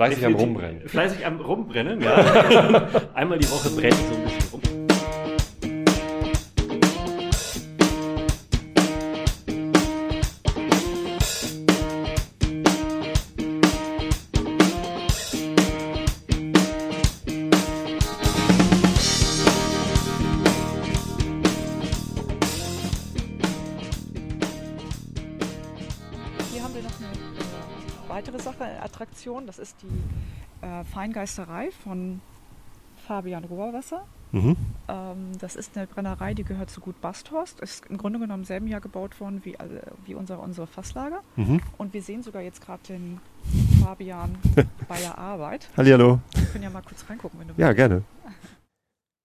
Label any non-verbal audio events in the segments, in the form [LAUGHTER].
Fleißig am Rumbrennen. Fleißig am Rumbrennen, ja. [LAUGHS] Einmal die Woche brennt so ein bisschen rum. Attraktion. Das ist die äh, Feingeisterei von Fabian Rohrwasser. Mhm. Ähm, das ist eine Brennerei, die gehört zu Gut Basthorst. Ist im Grunde genommen im selben Jahr gebaut worden wie, alle, wie unsere, unsere Fasslager. Mhm. Und wir sehen sogar jetzt gerade den [LAUGHS] Fabian bei der Arbeit. Hallihallo. Wir können ja mal kurz reingucken, wenn du Ja, gerne.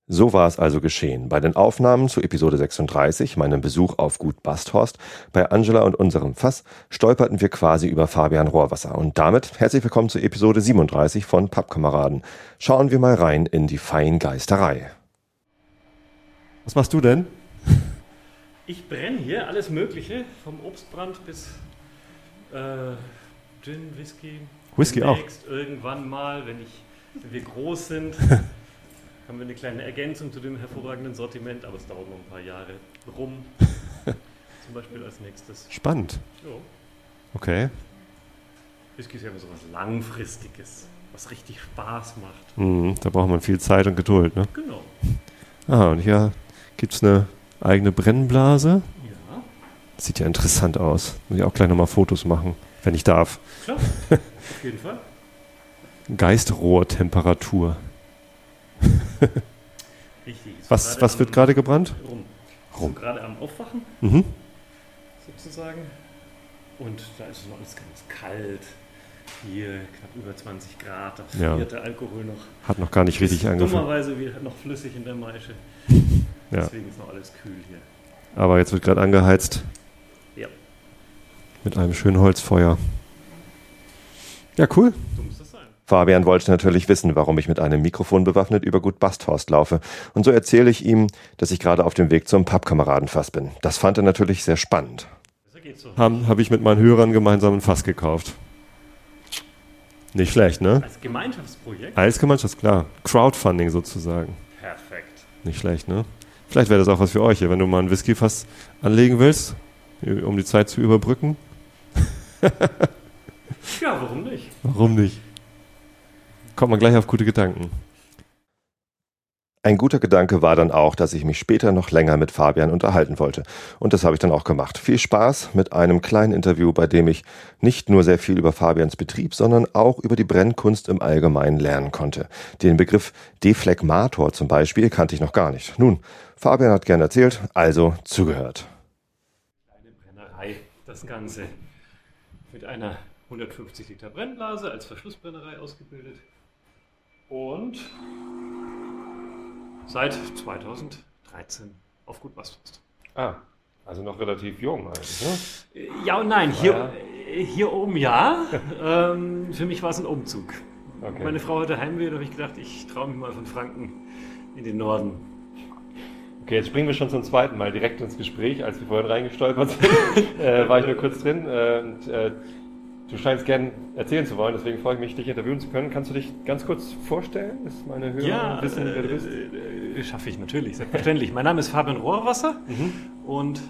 So war es also geschehen. Bei den Aufnahmen zu Episode 36, meinem Besuch auf Gut Basthorst, bei Angela und unserem Fass, stolperten wir quasi über Fabian Rohrwasser. Und damit herzlich willkommen zu Episode 37 von Pappkameraden. Schauen wir mal rein in die Feingeisterei. Was machst du denn? [LAUGHS] Ich brenne hier alles Mögliche, vom Obstbrand bis äh, Gin, Whisky. Whisky auch. Demnächst Irgendwann mal, wenn, ich, wenn wir groß sind, [LAUGHS] haben wir eine kleine Ergänzung zu dem hervorragenden Sortiment, aber es dauert noch ein paar Jahre. Rum [LAUGHS] zum Beispiel als nächstes. Spannend. Jo. Okay. Whisky ist ja immer so was Langfristiges, was richtig Spaß macht. Mhm, da braucht man viel Zeit und Geduld, ne? Genau. Ah, und hier gibt's eine eigene Brennblase. Ja, Sieht ja interessant aus. Muss ich auch gleich nochmal Fotos machen, wenn ich darf. klar. Auf jeden [LAUGHS] Fall. Geistrohrtemperatur. [LAUGHS] Richtig. Was, was wird gerade gebrannt? Rum. Rum. So gerade am Aufwachen. Mhm. sozusagen. Und da ist es noch alles ganz kalt. Hier knapp über 20 Grad. Da Ja. friert der Alkohol noch. Hat noch gar nicht richtig angefangen. Dummerweise wieder noch flüssig in der Maische. [LAUGHS] Ja. Deswegen ist noch alles kühl hier. Aber jetzt wird gerade angeheizt Ja. mit einem schönen Holzfeuer. Ja, cool. Sein. Fabian wollte natürlich wissen, warum ich mit einem Mikrofon bewaffnet über Gut Basthorst laufe. Und so erzähle ich ihm, dass ich gerade auf dem Weg zum Pappkameradenfass bin. Das fand er natürlich sehr spannend. Habe hab ich mit meinen Hörern gemeinsam ein Fass gekauft. Nicht schlecht, ne? Als Gemeinschaftsprojekt. Als Gemeinschaft, klar. Crowdfunding sozusagen. Perfekt. Nicht schlecht, ne? Vielleicht wäre das auch was für euch hier, wenn du mal ein Whiskyfass anlegen willst, um die Zeit zu überbrücken. Ja, warum nicht? Warum nicht? Kommt man gleich auf gute Gedanken. Ein guter Gedanke war dann auch, dass ich mich später noch länger mit Fabian unterhalten wollte. Und das habe ich dann auch gemacht. Viel Spaß mit einem kleinen Interview, bei dem ich nicht nur sehr viel über Fabians Betrieb, sondern auch über die Brennkunst im Allgemeinen lernen konnte. Den Begriff Deflegmator zum Beispiel kannte ich noch gar nicht. Nun, Fabian hat gern erzählt, also zugehört. Eine Brennerei, das Ganze. Mit einer 150 Liter Brennblase als Verschlussbrennerei ausgebildet. Und seit 2013 auf Gut Basthorst. Ah, also noch relativ jung eigentlich, ne? Ja und nein, hier, hier oben ja. [LAUGHS] ähm, für mich war es ein Umzug. Okay. Meine Frau hatte Heimweh, da habe ich gedacht, ich traue mich mal von Franken in den Norden. Okay, jetzt springen wir schon zum zweiten Mal direkt ins Gespräch. Als wir vorhin reingestolpert sind, [LAUGHS] äh, war ich nur kurz drin. Äh, und, äh, du scheinst gern erzählen zu wollen, deswegen freue ich mich, dich interviewen zu können. Kannst du dich ganz kurz vorstellen, dass meine Hörer Ja, wissen, wer du äh, bist? äh, schaffe ich natürlich, selbstverständlich. mein Name ist Fabian Rohrwasser und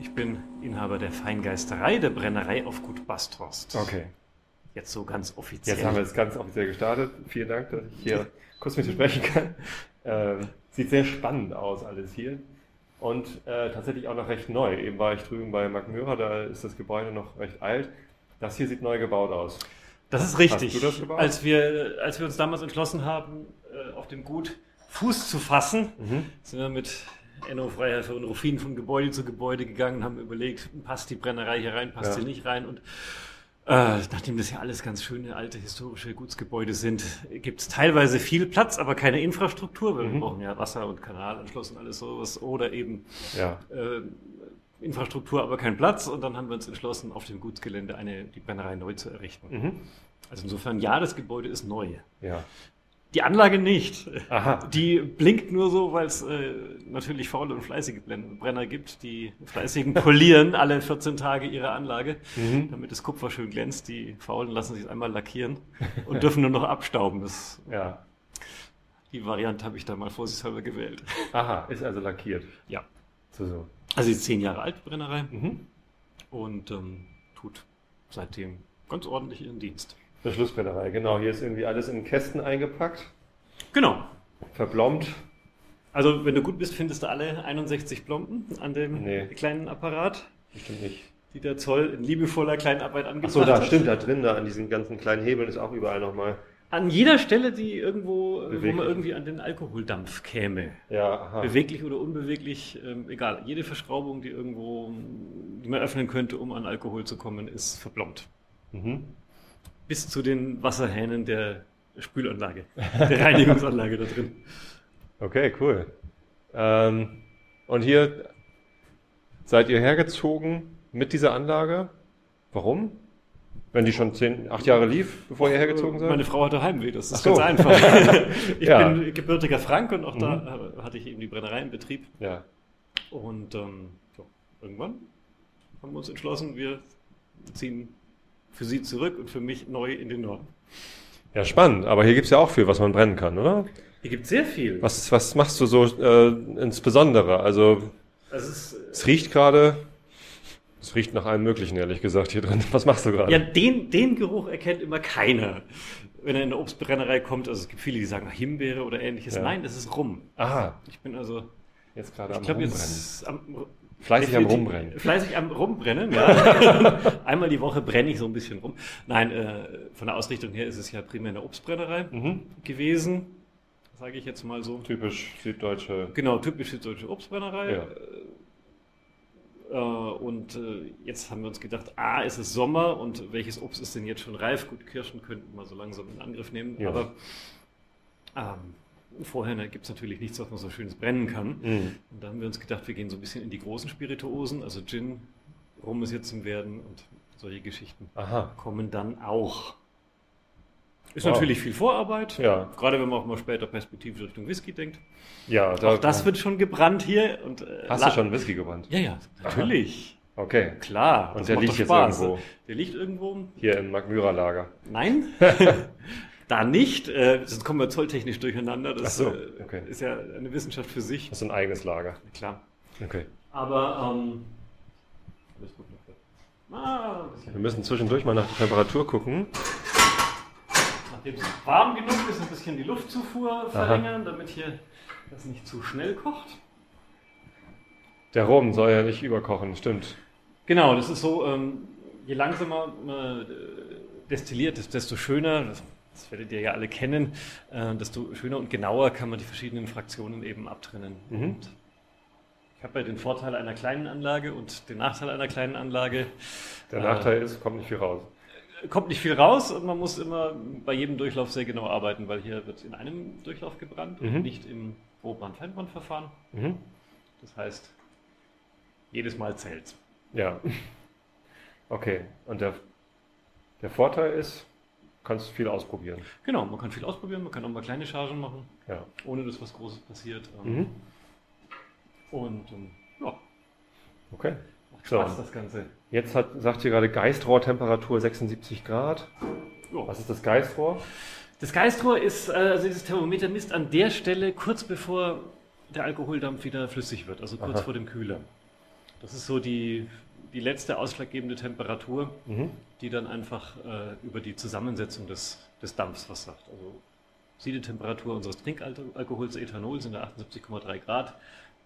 ich bin Inhaber der Feingeisterei, der Brennerei auf Gut Basthorst. Okay, Jetzt so ganz offiziell. jetzt haben wir es ganz offiziell gestartet. Vielen Dank, dass ich hier [LAUGHS] kurz mit dir sprechen kann. Ähm, sieht sehr spannend aus alles hier. Und äh, tatsächlich auch noch recht neu. Eben war ich drüben bei Möhrer, da ist das Gebäude noch recht alt. Das hier sieht neu gebaut aus. Das ist richtig. Hast du das gebaut? Als wir, als wir uns damals entschlossen haben, äh, auf dem Gut Fuß zu fassen, Mhm. sind wir mit Enno Freihelfer und Rufin von Gebäude zu Gebäude gegangen, haben überlegt, passt die Brennerei hier rein, passt Ja. sie nicht rein. Und äh, nachdem das ja alles ganz schöne alte historische Gutsgebäude sind, gibt es teilweise viel Platz, aber keine Infrastruktur, weil Mhm. wir brauchen ja Wasser und Kanalanschluss und alles sowas. Oder eben Ja, äh, Infrastruktur, aber kein Platz. Und dann haben wir uns entschlossen, auf dem Gutsgelände eine, die Brennerei neu zu errichten. mhm. Also insofern, ja, das Gebäude ist neu. ja. Die Anlage nicht. Aha. Die blinkt nur so, weil es äh, natürlich faule und fleißige Brenner gibt. Die fleißigen [LAUGHS] polieren alle 14 Tage ihre Anlage, Mhm. damit das Kupfer schön glänzt. Die faulen lassen sich einmal lackieren und dürfen nur noch abstauben. Das, Ja. die Variante habe ich da mal vorsichtshalber gewählt. Aha, ist also lackiert. Ja. So, so. Also die ist zehn Jahre alt, die Brennerei, Mhm. und ähm, tut seitdem ganz ordentlich ihren Dienst. Verschlussbrennerei, genau. Hier ist irgendwie alles in Kästen eingepackt, Genau. verblombt. Also wenn du gut bist, findest du alle 61 Plomben an dem Nee. kleinen Apparat, Bestimmt nicht. die der Zoll in liebevoller Kleinarbeit angebracht Achso, da hat. stimmt, da drin, da an diesen ganzen kleinen Hebeln ist auch überall nochmal. An jeder Stelle, die irgendwo, äh, wo Beweglich. man irgendwie an den Alkoholdampf käme. Ja. Beweglich oder unbeweglich, ähm, egal. Jede Verschraubung, die irgendwo, die man öffnen könnte, um an Alkohol zu kommen, ist verplombt. Mhm. Bis zu den Wasserhähnen der Spülanlage, der Reinigungsanlage da drin. Okay, cool. Ähm, und hier seid ihr hergezogen mit dieser Anlage. Warum? Wenn die schon zehn, acht Jahre lief, bevor ihr hergezogen seid? Meine Frau hatte Heimweh, das ist so. ganz einfach. [LAUGHS] ich Ja. bin gebürtiger Frank und auch da äh, hatte ich eben die Brennerei in Betrieb. ja. Und ähm, so, irgendwann haben wir uns entschlossen, wir ziehen für sie zurück und für mich neu in den Norden. ja, spannend. Aber hier gibt's ja auch viel, was man brennen kann, oder? Hier gibt es sehr viel. Was, was machst du so äh, insbesondere? Also, Also es ist, es riecht gerade. Es riecht nach allem Möglichen, ehrlich gesagt, hier drin. Was machst du gerade? ja, den, den Geruch erkennt immer keiner, wenn er in eine Obstbrennerei kommt. Also es gibt viele, die sagen Himbeere oder ähnliches. Ja. Nein, das ist Rum. Aha, Ich bin also, jetzt gerade ich am glaube Rumbrennen. jetzt am, Fleißig am Rumbrennen. Fleißig am Rumbrennen, ja. [LAUGHS] Einmal die Woche brenne ich so ein bisschen rum. Nein, äh, von der Ausrichtung her ist es ja primär eine Obstbrennerei Mhm. gewesen, sage ich jetzt mal so. Typisch süddeutsche. Genau, typisch süddeutsche Obstbrennerei. Ja. Äh, und äh, jetzt haben wir uns gedacht, ah, es ist Sommer und welches Obst ist denn jetzt schon reif? Gut, Kirschen könnten wir so langsam in Angriff nehmen, Ja. aber ähm, vorher gibt es natürlich nichts, was man so schönes brennen kann. Mhm. Und da haben wir uns gedacht, wir gehen so ein bisschen in die großen Spirituosen, also Gin, Rum ist jetzt im Werden und solche Geschichten Aha. kommen dann auch. Ist Wow. natürlich viel Vorarbeit, Ja. gerade wenn man auch mal später perspektivisch Richtung Whisky denkt. Ja, da, Auch das wird schon gebrannt hier. Und, äh, Hast du schon Whisky gebrannt? Ja, ja, natürlich. Okay. Klar. Und der liegt jetzt irgendwo? Der liegt irgendwo. Hier im Magmyra-Lager. Nein, [LAUGHS] da nicht. Äh, sonst kommen wir zolltechnisch durcheinander. Das so, äh, okay. ist ja eine Wissenschaft für sich. Das ist ein eigenes Lager. Klar. Okay. Aber ähm, alles gut. Ah. Wir müssen zwischendurch mal nach der Temperatur gucken. Nachdem es warm genug ist, ein bisschen die Luftzufuhr verringern, damit hier das nicht zu schnell kocht. Der Rum soll ja nicht überkochen, stimmt. Genau, das ist so, ähm, je langsamer man äh, destilliert, desto- schöner, das, das werdet ihr ja alle kennen, äh, desto schöner und genauer kann man die verschiedenen Fraktionen eben abtrennen. Mhm. Ich habe ja den Vorteil einer kleinen Anlage und den Nachteil einer kleinen Anlage. Der Äh, Nachteil ist, kommt nicht viel raus. Kommt nicht viel raus und man muss immer bei jedem Durchlauf sehr genau arbeiten, weil hier wird in einem Durchlauf gebrannt Mhm. und nicht im Grobbrand-Feinbrand-Verfahren. Mhm. Das heißt, jedes Mal zählt Ja. Okay. Und der, der Vorteil ist, du kannst viel ausprobieren. Genau, man kann viel ausprobieren, man kann auch mal kleine Chargen machen. Ja. ohne dass was Großes passiert. Ähm, Mhm. Und ähm, ja, Okay. macht So. Spaß das Ganze. Jetzt hat, sagt ihr gerade Geistrohrtemperatur 76 Grad. Ja. Was ist das Geistrohr? Das Geistrohr ist, äh, also dieses Thermometer misst an der Stelle kurz bevor der Alkoholdampf wieder flüssig wird, also kurz Aha. vor dem Kühler. Das ist so die, die letzte ausschlaggebende Temperatur, Mhm. die dann einfach äh, über die Zusammensetzung des, des Dampfs was sagt. Also Siedetemperatur unseres Trinkalkohols Ethanol sind da 78,3 Grad.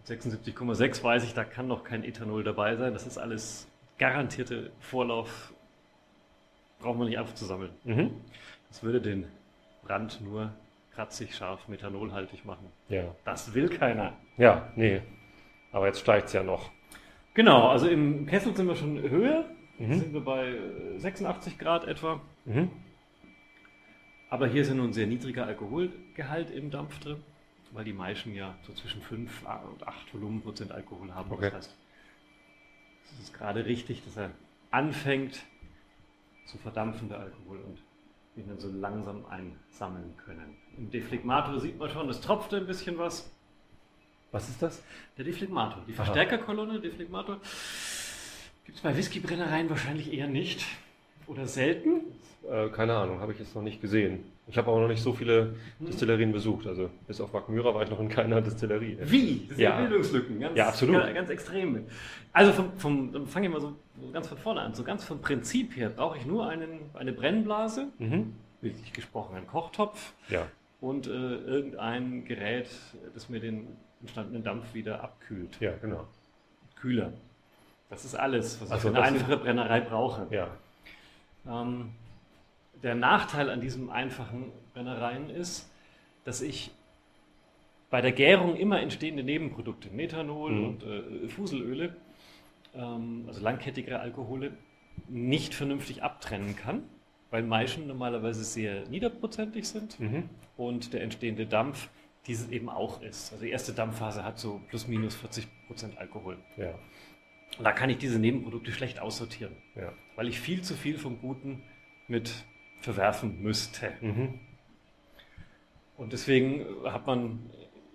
Mit 76,6 weiß ich, da kann noch kein Ethanol dabei sein. Das ist alles garantierte Vorlauf. Braucht man nicht einfach zu sammeln. Mhm. Das würde den Brand nur kratzig, scharf, methanolhaltig machen. Ja. Das will keiner. Ja, nee. Aber jetzt steigt es ja noch. Genau, also im Kessel sind wir schon höher. Mhm. Sind wir bei äh, 86 Grad etwa. Mhm. Aber hier ist ja nur ein sehr niedriger Alkoholgehalt im Dampf drin, weil die Maischen ja so zwischen 5 und 8 Volumenprozent Alkohol haben. Okay. Das heißt, es ist gerade richtig, dass er anfängt zu verdampfen, der Alkohol, und ihn dann so langsam einsammeln können. Im Deflegmator sieht man schon, es tropft ein bisschen was. Was ist das? Der Deflegmator, die Verstärkerkolonne, Deflegmator. Gibt es bei Whiskybrennereien wahrscheinlich eher nicht oder selten. Äh, keine Ahnung, habe ich jetzt noch nicht gesehen. Ich habe auch noch nicht so viele. Distillerien besucht. Also bis auf Wackmüra war ich noch in keiner Distillerie. Wie? Das sind ja. Bildungslücken. Ganz, ja, absolut. Ganz, ganz extrem. Also vom, vom, dann fange ich mal so, so, ganz von vorne an. So ganz vom Prinzip her brauche ich nur einen, eine Brennblase, mhm. bildlich gesprochen einen Kochtopf ja. und äh, irgendein Gerät, das mir den entstandenen Dampf wieder abkühlt. Ja, genau. Kühler. Das ist alles, was also ich für eine einfache Brennerei brauche. Ja. Ähm, der Nachteil an diesen einfachen Brennereien ist, dass ich bei der Gärung immer entstehende Nebenprodukte, Methanol mhm. und äh, Fuselöle, ähm, also langkettigere Alkohole, nicht vernünftig abtrennen kann, weil Maischen normalerweise sehr niederprozentig sind mhm. und der entstehende Dampf dieses eben auch ist. Also die erste Dampfphase hat so plus minus 40 Prozent Alkohol. Ja. da kann ich diese Nebenprodukte schlecht aussortieren, ja. weil ich viel zu viel vom Guten mit verwerfen müsste. Mhm. Und deswegen hat man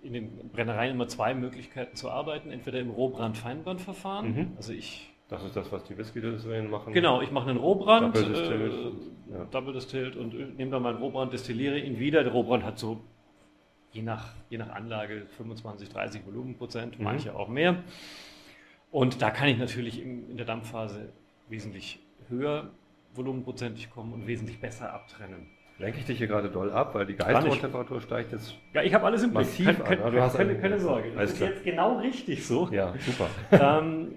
in den Brennereien immer zwei Möglichkeiten zu arbeiten. Entweder im Rohbrand-Feinbrandverfahren. Mhm. Also ich. Das ist das, was die Whisky-Destillerien machen. Genau, ich mache einen Rohbrand, Double Distilled, äh, ja. Double Distilled und nehme dann meinen Rohbrand, destilliere ihn wieder. Der Rohbrand hat so je nach, je nach Anlage 25, 30 Volumenprozent, mhm. manche auch mehr. Und da kann ich natürlich in der Dampfphase wesentlich höher volumenprozentig kommen und wesentlich besser abtrennen. Lenke ich dich hier gerade doll ab, weil die Geisttemperatur steigt jetzt. Ja, ich habe alles im Blick. Massiv keine, an. Du hast keine, keine Sorge. Das ist jetzt genau richtig so. Ja, super. [LAUGHS] ähm,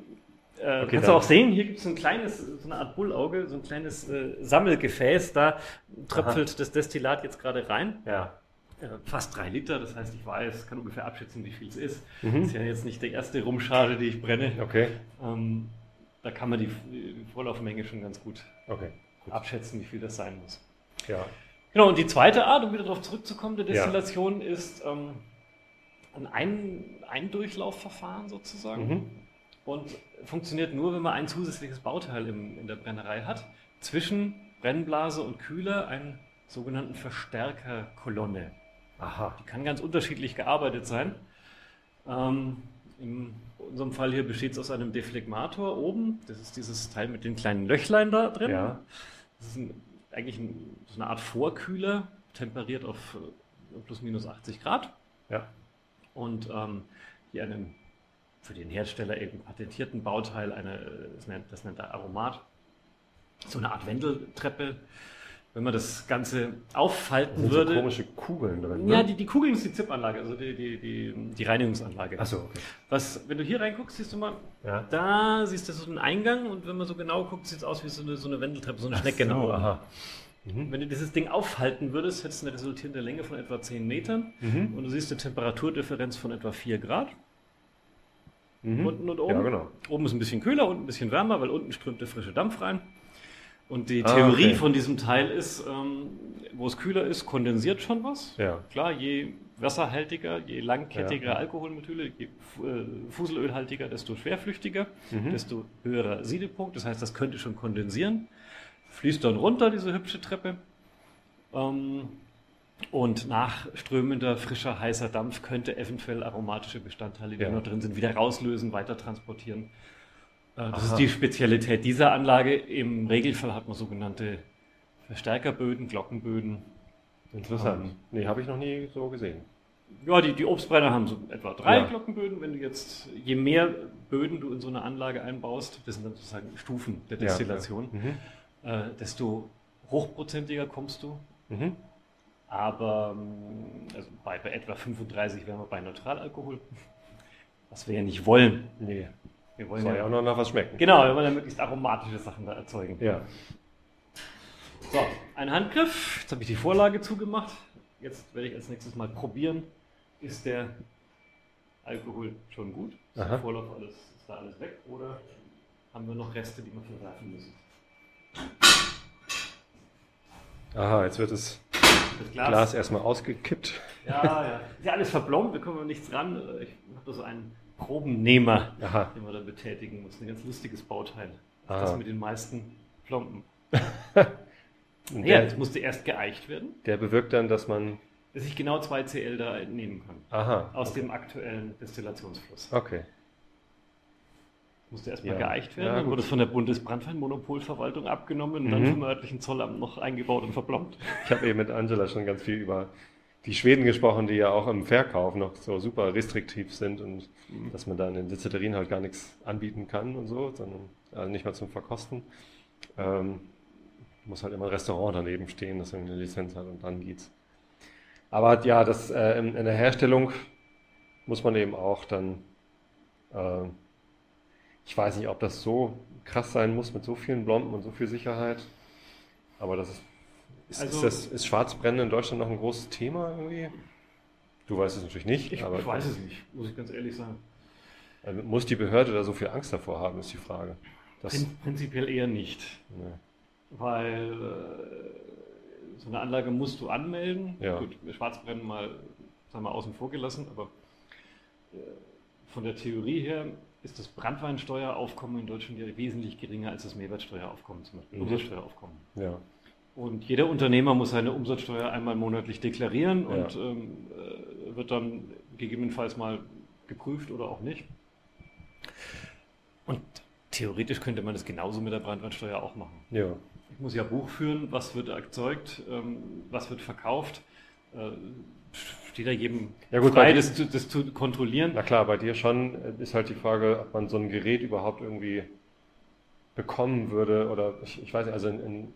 äh, okay, kannst du auch sehen, hier gibt es ein kleines, so eine Art Bullauge, so ein kleines äh, Sammelgefäß, da tröpfelt Aha. das Destillat jetzt gerade rein. Ja. Äh, fast drei Liter, das heißt, ich weiß, kann ungefähr abschätzen, wie viel es ist. Mhm. Das ist ja jetzt nicht die erste Rumschale, die ich brenne. Okay. Ähm, da kann man die Vorlaufmenge schon ganz gut, okay, abschätzen, wie viel das sein muss. Ja. Genau, und die zweite Art, um wieder darauf zurückzukommen, der Destillation ja. ist ähm, ein, ein Eindurchlaufverfahren sozusagen. Mhm. Und funktioniert nur, wenn man ein zusätzliches Bauteil im, in der Brennerei hat. Zwischen Brennblase und Kühler einen sogenannten Verstärkerkolonne. Aha. Die kann ganz unterschiedlich gearbeitet sein. Ähm, in unserem Fall hier besteht es aus einem Deflegmator oben. Das ist dieses Teil mit den kleinen Löchlein da drin. Ja. Das ist ein, eigentlich ein, so eine Art Vorkühler, temperiert auf äh, plus minus 80 Grad. Ja. Und ähm, hier einen für den Hersteller eben patentierten Bauteil, eine, das nennt, das nennt er Aromat, so eine Art Wendeltreppe wenn man das Ganze auffalten sind würde. So komische Kugeln drin. Ne? Ja, die, die Kugeln ist die ZIP-Anlage, also die, die, die, die Reinigungsanlage. Achso, okay. Was, wenn du hier reinguckst, siehst du mal, ja. da siehst du so einen Eingang und wenn man so genau guckt, sieht es aus wie so eine, so eine Wendeltreppe, so eine Schnecke nach oben. Aha. Mhm. Wenn du dieses Ding aufhalten würdest, hättest du eine resultierende Länge von etwa 10 Metern mhm. und du siehst eine Temperaturdifferenz von etwa 4 Grad. Mhm. Unten und oben. Ja, genau. Oben ist ein bisschen kühler, unten ein bisschen wärmer, weil unten strömt der frische Dampf rein. Und die Theorie ah, okay. von diesem Teil ist, ähm, wo es kühler ist, kondensiert schon was. Ja. Klar, je wasserhaltiger, je langkettiger ja. Alkoholmethyle, je äh, Fuselölhaltiger, desto schwerflüchtiger, mhm. desto höherer Siedepunkt. Das heißt, das könnte schon kondensieren. Fließt dann runter, diese hübsche Treppe. Ähm, und nachströmender, frischer, heißer Dampf könnte eventuell aromatische Bestandteile, die ja. noch drin sind, wieder rauslösen, weiter transportieren. Äh, das Aha. ist die Spezialität dieser Anlage. Im Regelfall hat man sogenannte Verstärkerböden, Glockenböden. Interessant. Ähm, nee, habe ich noch nie so gesehen. Ja, die, die Obstbrenner haben so etwa drei ja. Glockenböden. Wenn du jetzt, je mehr Böden du in so eine Anlage einbaust, das sind dann sozusagen Stufen der Destillation, ja, ja. Mhm. Äh, desto hochprozentiger kommst du. Mhm. Aber ähm, also bei, bei etwa 35 wären wir bei Neutralalkohol. Was wir ja nicht wollen. Nee. Wir wollen Soll ja, ja auch noch nach was schmecken. Genau, wir wollen ja möglichst aromatische Sachen da erzeugen. Ja. So, ein Handgriff. Jetzt habe ich die Vorlage zugemacht. Jetzt werde ich als nächstes mal probieren. Ist der Alkohol schon gut? Ist Aha. der Vorlauf alles, ist da alles weg? Oder haben wir noch Reste, die wir verwerfen müssen? Aha, jetzt wird das, das Glas, Glas erstmal ausgekippt. Ja, ja. Ist ja alles verblombt, da kommen wir nichts ran. Ich habe da so einen Probennehmer, Aha. den man da betätigen muss. Ein ganz lustiges Bauteil. Aha. Das mit den meisten Plomben. [LAUGHS] Und ja, das musste erst geeicht werden. Der bewirkt dann, dass man. Dass ich genau 2 Cl da entnehmen kann. Aha. Aus okay. dem aktuellen Destillationsfluss. Okay. Musste erstmal ja. geeicht werden, ja, dann wurde es von der Bundesbrandweinmonopolverwaltung abgenommen und mhm. dann vom örtlichen Zollamt noch eingebaut und verplombt. Ich habe eben mit Angela schon ganz viel über die Schweden gesprochen, die ja auch im Verkauf noch so super restriktiv sind und mhm. dass man da in den Distillerin halt gar nichts anbieten kann und so, sondern also nicht mal zum Verkosten. Ähm, muss halt immer ein Restaurant daneben stehen, das eine Lizenz hat und dann geht's. Aber ja, das äh, in, in, der Herstellung muss man eben auch dann äh, ich weiß nicht, ob das so krass sein muss mit so vielen Blomben und so viel Sicherheit. Aber das ist. Ist, also, ist, das, ist Schwarzbrennen in Deutschland noch ein großes Thema irgendwie? Du weißt es natürlich nicht. Ich, aber weiß es nicht, muss ich ganz ehrlich sagen. Also muss die Behörde da so viel Angst davor haben, ist die Frage. Das Prinzipiell eher nicht. Nee. Weil äh, so eine Anlage musst du anmelden. Ja. Gut, Schwarzbrennen mal, sagen wir, außen vor gelassen, aber äh, von der Theorie her ist das Brandweinsteueraufkommen in Deutschland ja wesentlich geringer als das Mehrwertsteueraufkommen, zum Beispiel mhm. Umsatzsteueraufkommen. Ja. Und jeder Unternehmer muss seine Umsatzsteuer einmal monatlich deklarieren ja. und ähm, äh, wird dann gegebenenfalls mal geprüft oder auch nicht. Und theoretisch könnte man das genauso mit der Brandweinsteuer auch machen. Ja. Ich muss ja Buch führen, was wird erzeugt, ähm, was wird verkauft. Äh, steht da jedem ja gut, frei, das, das, zu kontrollieren. Na klar, bei dir schon ist halt die Frage, ob man so ein Gerät überhaupt irgendwie bekommen würde oder ich, ich weiß nicht, also in, in,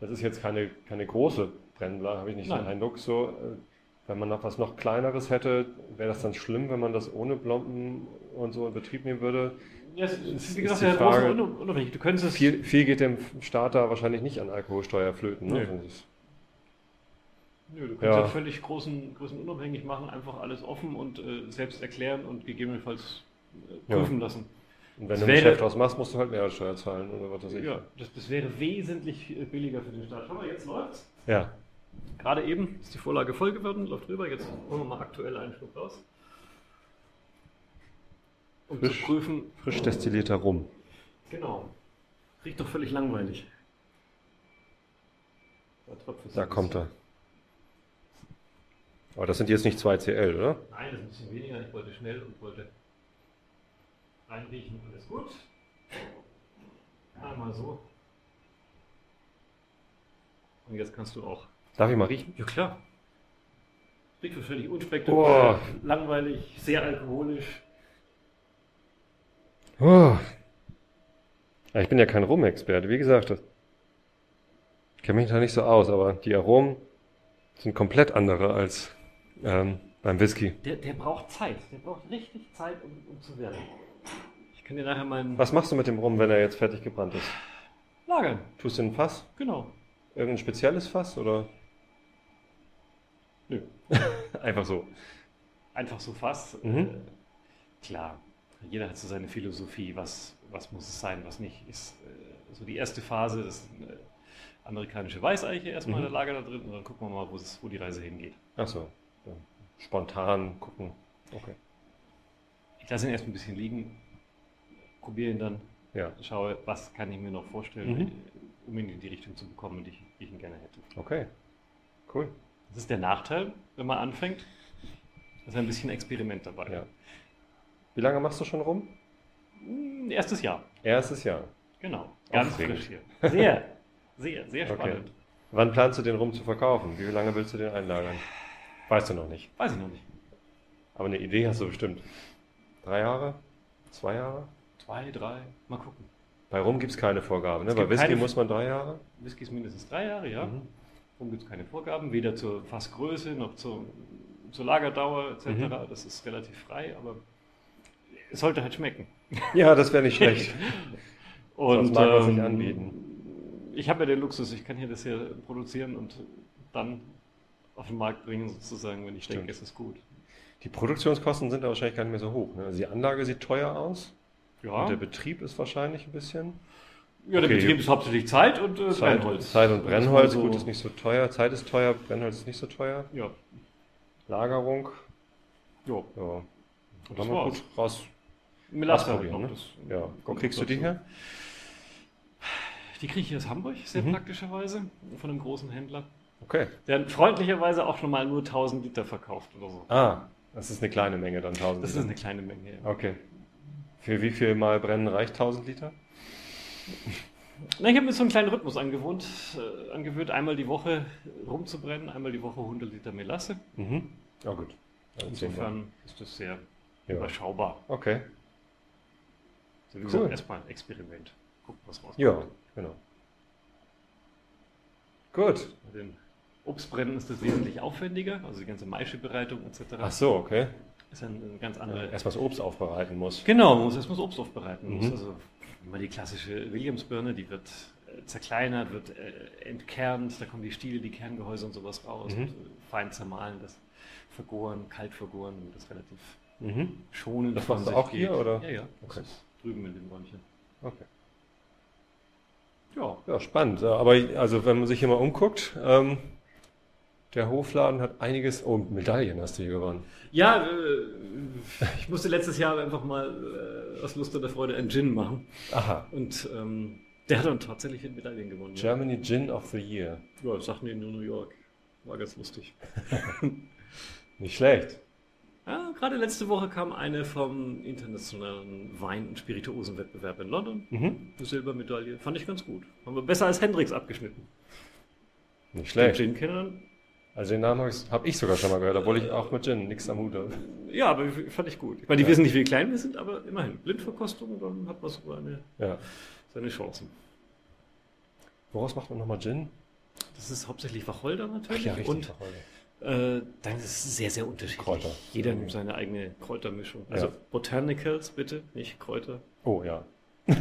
das ist jetzt keine, keine große Brennblase, habe ich nicht Nein. den Eindruck. So, äh, wenn man noch was noch kleineres hätte, wäre das dann schlimm, wenn man das ohne Blompen und so in Betrieb nehmen würde? Ja, es ist, wie gesagt, ist die Frage, unabhängig. Du könntest es viel, viel geht dem Starter wahrscheinlich nicht an Alkoholsteuer flöten. Ne? Nee. Nö, du kannst ja. ja völlig großen, großen unabhängig machen, einfach alles offen und äh, selbst erklären und gegebenenfalls äh, prüfen ja. lassen. Und wenn das du ein Geschäft draus machst, musst du halt Mehrwertsteuer zahlen oder was weiß ich. Ja, das, das wäre wesentlich billiger für den Staat. Schau mal, jetzt läuft's. Ja. Gerade eben ist die Vorlage voll geworden, läuft rüber. Jetzt holen wir mal aktuell einen Schluck raus. Um frisch, zu prüfen. Frisch destillierter Rum. Genau. Riecht doch völlig langweilig. Da, da kommt er. Aber das sind jetzt nicht 2 CL, oder? Nein, das ist ein bisschen weniger. Ich wollte schnell und wollte reinriechen. Alles gut. Einmal so. Und jetzt kannst du auch. Darf ich mal riechen? Ja, klar. Riecht wahrscheinlich unspektakulär, oh. langweilig, sehr alkoholisch. Oh. Ich bin ja kein Rum-Experte, wie gesagt. Ich kenne mich da nicht so aus, aber die Aromen sind komplett andere als ähm, beim Whisky. Der, der braucht Zeit. Der braucht richtig Zeit, um, um zu werden. Kann dir nachher meinen. Was machst du mit dem Rum, wenn er jetzt fertig gebrannt ist? Lagern. Tust du in ein Fass? Genau. Irgendein spezielles Fass oder? Nö. [LAUGHS] Einfach so. Einfach so Fass. Mhm. Äh, klar. Jeder hat so seine Philosophie, was, was muss es sein, was nicht. Ist äh, so die erste Phase ist eine amerikanische Weißeiche erstmal mhm. der Lager da drin und dann gucken wir mal, wo, es, wo die Reise hingeht. Ach so spontan gucken. Okay. Ich lasse ihn erst ein bisschen liegen, probiere ihn dann, ja. schaue, was kann ich mir noch vorstellen, mhm. um ihn in die Richtung zu bekommen, die ich, die ich ihn gerne hätte. Okay, cool. Das ist der Nachteil, wenn man anfängt. Da ist ein bisschen Experiment dabei. Ja. Wie lange machst du schon rum? Hm, erstes Jahr. Erstes Jahr. Genau. Ganz Aufregend. frisch hier. Sehr, sehr, sehr spannend. Okay. Wann planst du den rum zu verkaufen? Wie lange willst du den einlagern? Weißt du noch nicht? Weiß ich noch nicht. Aber eine Idee hast du bestimmt. Drei Jahre? Zwei Jahre? Zwei, drei, mal gucken. Bei Rum gibt es keine Vorgabe, ne? Bei Whisky muss man drei Jahre? Whisky ist mindestens drei Jahre, ja. Mhm. Rum gibt es keine Vorgaben, weder zur Fassgröße noch zur, zur Lagerdauer etc. Mhm. Das ist relativ frei, aber es sollte halt schmecken. [LAUGHS] Ja, das wäre nicht schlecht. [LAUGHS] und Sonst mag man ähm, sich anbieten. Ich habe ja den Luxus, ich kann hier das hier produzieren und dann auf den Markt bringen, sozusagen, wenn ich Stimmt. denke, es ist gut. Die Produktionskosten sind da wahrscheinlich gar nicht mehr so hoch. Ne? Also die Anlage sieht teuer aus. Ja. Und der Betrieb ist wahrscheinlich ein bisschen. Ja, der okay. Betrieb ist hauptsächlich Zeit und äh, Zeit, Brennholz. Zeit und Brennholz, so gut, ist nicht so teuer. Zeit ist teuer, Brennholz ist nicht so teuer. Ja. Lagerung. Jo. Ja. Und dann mal gut raus. Melasse halt ne? Ja. Wo kriegst du die her? Die kriege ich aus Hamburg, sehr Mhm. praktischerweise, von einem großen Händler. Okay. Der freundlicherweise auch schon mal nur 1000 Liter verkauft oder so. Ah, das ist eine kleine Menge dann 1000 Das ist Liter. eine kleine Menge. Ja. Okay. Für wie viel Mal brennen reicht 1000 Liter? Na, ich habe mir so einen kleinen Rhythmus angewohnt, äh, angewöhnt, einmal die Woche rumzubrennen, einmal die Woche 100 Liter Melasse. Mhm. Ja, gut. Wir. Insofern ist das sehr Ja. überschaubar. Okay. So, wie Cool. gesagt, erstmal ein Experiment. Gucken, was rauskommt. Ja, genau. Gut. Bei den Obstbrennen ist das wesentlich aufwendiger, also die ganze Maischebereitung etc. Ach so, okay. Ist ein, ein ganz andere. Erst was Obst aufbereiten muss. Genau, man muss erstmal das Obst aufbereiten. Mhm. muss also immer die klassische Williams-Birne, die wird äh, zerkleinert, wird äh, entkernt, da kommen die Stiele, die Kerngehäuse und sowas raus Mhm. und äh, fein zermahlen, das vergoren, kalt vergoren, damit das relativ Mhm. schonend Das machst du sich auch hier, oder? Ja, ja. Okay. Das ist drüben in dem Räumchen. Okay. Ja. Ja, spannend. Aber also wenn man sich hier mal umguckt, ähm, der Hofladen hat einiges. Oh, Medaillen hast du hier gewonnen. Ja, äh, ich musste letztes Jahr einfach mal äh, aus Lust oder Freude einen Gin machen. Aha. Und ähm, der hat dann tatsächlich den Medaillen gewonnen. ja. Germany Gin of the Year. Ja, das sagten die in New York. War ganz lustig. [LAUGHS] Nicht schlecht. Ja, gerade letzte Woche kam eine vom internationalen Wein- und Spirituosenwettbewerb in London. Mhm. Eine Silbermedaille. Fand ich ganz gut. Haben wir besser als Hendrix abgeschnitten. Nicht Den schlecht. Gin-Kennern. Also den Namen habe ich, hab ich sogar schon mal gehört, obwohl ich auch mit Gin nichts am Hut habe. Ja, aber fand ich gut. Ich meine, die Ja. wissen nicht, wie klein wir sind, aber immerhin. Blindverkostung, dann hat man so eine, Ja. seine Chancen. Woraus macht man nochmal Gin? Das ist hauptsächlich Wacholder natürlich. ja, richtig. Und Äh, dann ist es sehr, sehr unterschiedlich. Kräuter. Jeder nimmt seine eigene Kräutermischung. Also Ja. Botanicals bitte, nicht Kräuter. Oh ja.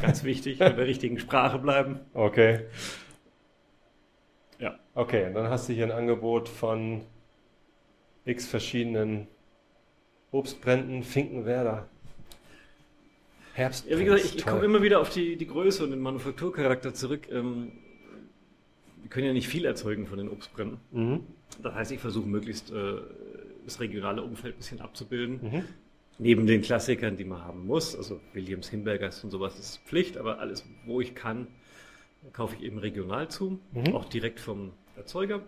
Ganz wichtig, bei der richtigen Sprache bleiben. Okay. Okay, und dann hast du hier ein Angebot von x verschiedenen Obstbränden, Finkenwerder. Herbst. Ja, wie gesagt, ich, ich komme immer wieder auf die, die Größe und den Manufakturcharakter zurück. Ähm, wir können ja nicht viel erzeugen von den Obstbränden. Mhm. Das heißt, ich versuche möglichst äh, das regionale Umfeld ein bisschen abzubilden. Mhm. Neben den Klassikern, die man haben muss, also Williams, Himbergers und sowas ist Pflicht, aber alles, wo ich kann, kaufe ich eben regional zu, Mhm. auch direkt vom Erzeuger,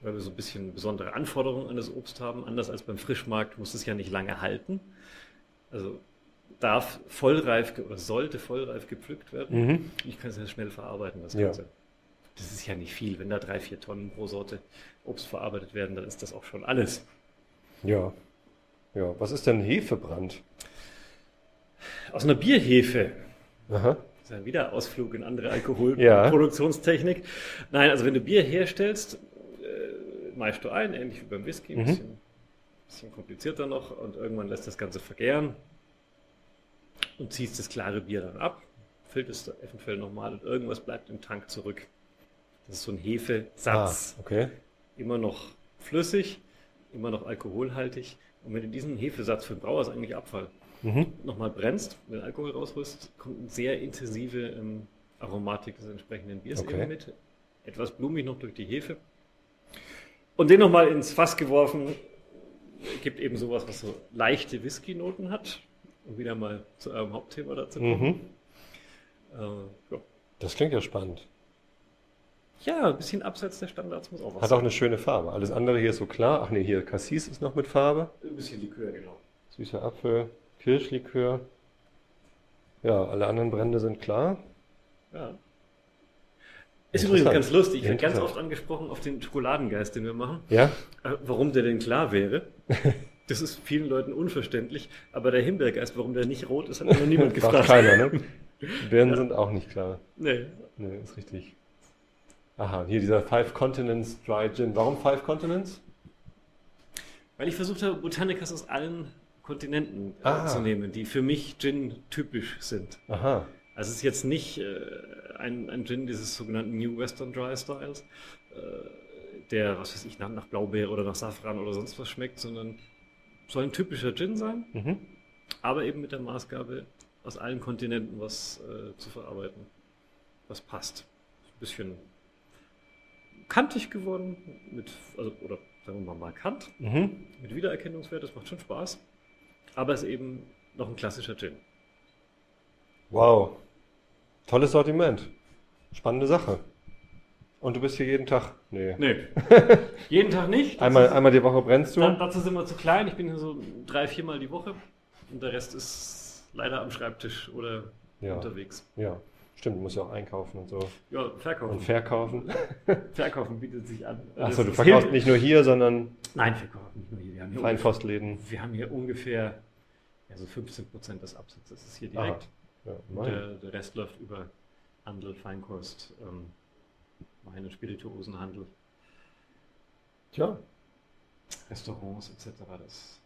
weil wir so ein bisschen besondere Anforderungen an das Obst haben. Anders als beim Frischmarkt muss es ja nicht lange halten. Also darf vollreif oder sollte vollreif gepflückt werden. Mhm. Ich kann es ja schnell verarbeiten, das Ja. Ganze. Das ist ja nicht viel. Wenn da drei, vier Tonnen pro Sorte Obst verarbeitet werden, dann ist das auch schon alles. Ja. Ja, was ist denn Hefebrand? Aus einer Bierhefe. Aha. Ist ja wieder Ausflug in andere Ja. Alkoholproduktionstechnik. Nein, also wenn du Bier herstellst, äh, maischst du ein, ähnlich wie beim Whisky, ein Mhm. bisschen, bisschen komplizierter noch und irgendwann lässt das Ganze vergären und ziehst das klare Bier dann ab, filterst es eventuell nochmal und irgendwas bleibt im Tank zurück. Das ist so ein Hefesatz. Ah, okay. Immer noch flüssig, immer noch alkoholhaltig. Und wenn du diesen Hefesatz für den Brauer ist eigentlich Abfall Mhm. nochmal brennst, den Alkohol rausholst, kommt eine sehr intensive ähm, Aromatik des entsprechenden Biers Okay. eben mit. Etwas blumig noch durch die Hefe. Und den nochmal ins Fass geworfen, gibt eben sowas, was so leichte Whisky-Noten hat. Um wieder mal zu eurem Hauptthema dazu kommen. Mhm. Äh, ja. Das klingt ja spannend. ja, ein bisschen abseits der Standards muss auch was Hat auch eine schöne Farbe. Alles andere hier ist so klar. Ach nee, hier Cassis ist noch mit Farbe. Ein bisschen Likör, genau. Süßer Apfel, Kirschlikör. Ja, alle anderen Brände sind klar. Ja. Ist übrigens ganz lustig. Ich werde ganz oft angesprochen auf den Schokoladengeist, den wir machen. Ja? Äh, Warum der denn klar wäre, [LAUGHS] das ist vielen Leuten unverständlich. Aber der Himbeergeist, warum der nicht rot ist, hat noch niemand [LAUGHS] Fragt gefragt. keiner, ne? Die [LAUGHS] Birnen sind auch nicht klar. Nee. Nee, ist richtig. Aha, hier dieser Five Continents Dry Gin. Warum Five Continents? Weil ich versucht habe, Botanicas aus allen Kontinenten äh, Ah. zu nehmen, die für mich Gin typisch sind. Aha. Also es ist jetzt nicht äh, ein, ein Gin dieses sogenannten New Western Dry Styles, äh, der, was weiß ich, nach, nach Blaubeere oder nach Safran oder sonst was schmeckt, sondern soll ein typischer Gin sein, Mhm. aber eben mit der Maßgabe, aus allen Kontinenten was äh, zu verarbeiten, was passt. Ein bisschen kantig geworden, mit, also, oder sagen wir mal markant, Mhm. mit Wiedererkennungswert, das macht schon Spaß, aber ist eben noch ein klassischer Gin. Wow. Tolles Sortiment. Spannende Sache. Und du bist hier jeden Tag? Nee. Nee. [LAUGHS] Jeden Tag nicht. Das Einmal, einmal die Woche brennst du? Da, dazu sind wir zu klein. Ich bin hier so drei, viermal die Woche. Und der Rest ist leider am Schreibtisch oder Ja. unterwegs. Ja, stimmt, du musst ja auch einkaufen und so. Ja, verkaufen. Und verkaufen. [LAUGHS] verkaufen bietet sich an. Achso, Das- du verkaufst [LAUGHS] nicht nur hier, sondern Nein, nicht nur hier. Wir haben hier, wir haben hier ungefähr also 15 Prozent des Absatzes ist hier direkt. Ja, der, der Rest läuft über Handel, Feinkost, ähm, Wein- und Spirituosenhandel, Tja, Restaurants etc. Das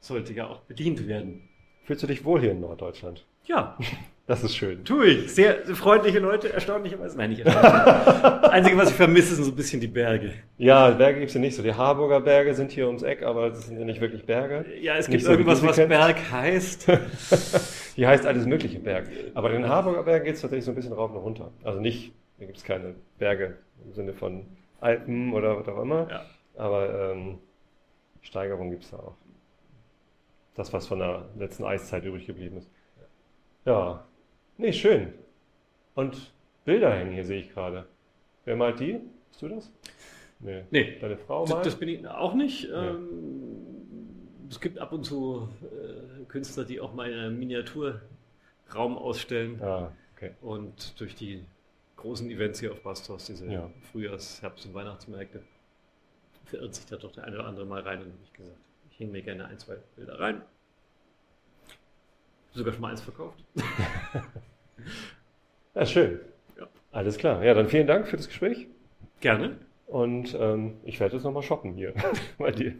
sollte ja auch bedient werden. fühlst du dich wohl hier in Norddeutschland? Ja, [LAUGHS] Das ist schön. tue ich. Sehr freundliche Leute, erstaunlicherweise. Nein, nicht erstaunlicherweise. Einzige, was ich vermisse, sind so ein bisschen die Berge. Ja, Berge gibt es ja nicht so. Die Harburger Berge sind hier ums Eck, aber das sind ja nicht wirklich Berge. Ja, es Nicht gibt so, irgendwas, was kennst. Berg heißt. [LAUGHS] Hier heißt alles mögliche Berg. Aber den Harburger Bergen geht es tatsächlich so ein bisschen rauf und runter. Also nicht, hier gibt es keine Berge im Sinne von Alpen oder was auch immer. Ja. Aber ähm, Steigerung gibt es da auch. Das, was von der letzten Eiszeit übrig geblieben ist. Ja. Nee, schön. Und Bilder hängen hier, sehe ich gerade. Wer malt die? Bist du das? Nee. Nee, Deine Frau das, malt? das bin ich auch nicht. Ähm, es gibt ab und zu äh, Künstler, die auch mal in einem Miniaturraum ausstellen. ah, okay. Und durch die großen Events hier auf Bastos, diese Ja. Frühjahrs-, Herbst- und Weihnachtsmärkte, verirrt sich da doch der eine oder andere mal rein. Und habe ich gesagt, ich hänge mir gerne ein, zwei Bilder rein. Sogar schon mal eins verkauft. [LAUGHS] Ja, schön. Ja. Alles klar. Ja, dann vielen Dank für das Gespräch. Gerne. Und ähm, ich werde jetzt nochmal shoppen hier [LAUGHS] bei dir.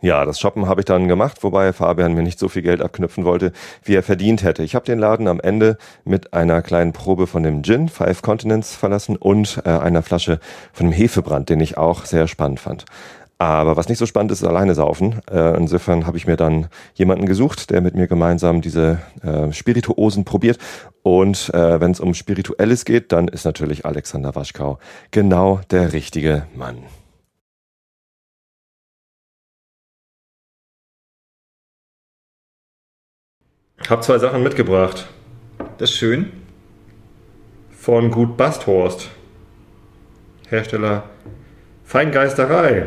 Ja, das Shoppen habe ich dann gemacht, wobei Fabian mir nicht so viel Geld abknüpfen wollte, wie er verdient hätte. Ich habe den Laden am Ende mit einer kleinen Probe von dem Gin Five Continents verlassen und äh, einer Flasche von dem Hefebrand, den ich auch sehr spannend fand. Aber was nicht so spannend ist, ist alleine saufen. Äh, insofern habe ich mir dann jemanden gesucht, der mit mir gemeinsam diese äh, Spirituosen probiert. Und äh, wenn es um Spirituelles geht, dann ist natürlich Alexander Waschkau genau der richtige Mann. Hab zwei Sachen mitgebracht Das ist schön. von Gut Basthorst. Hersteller Feingeisterei.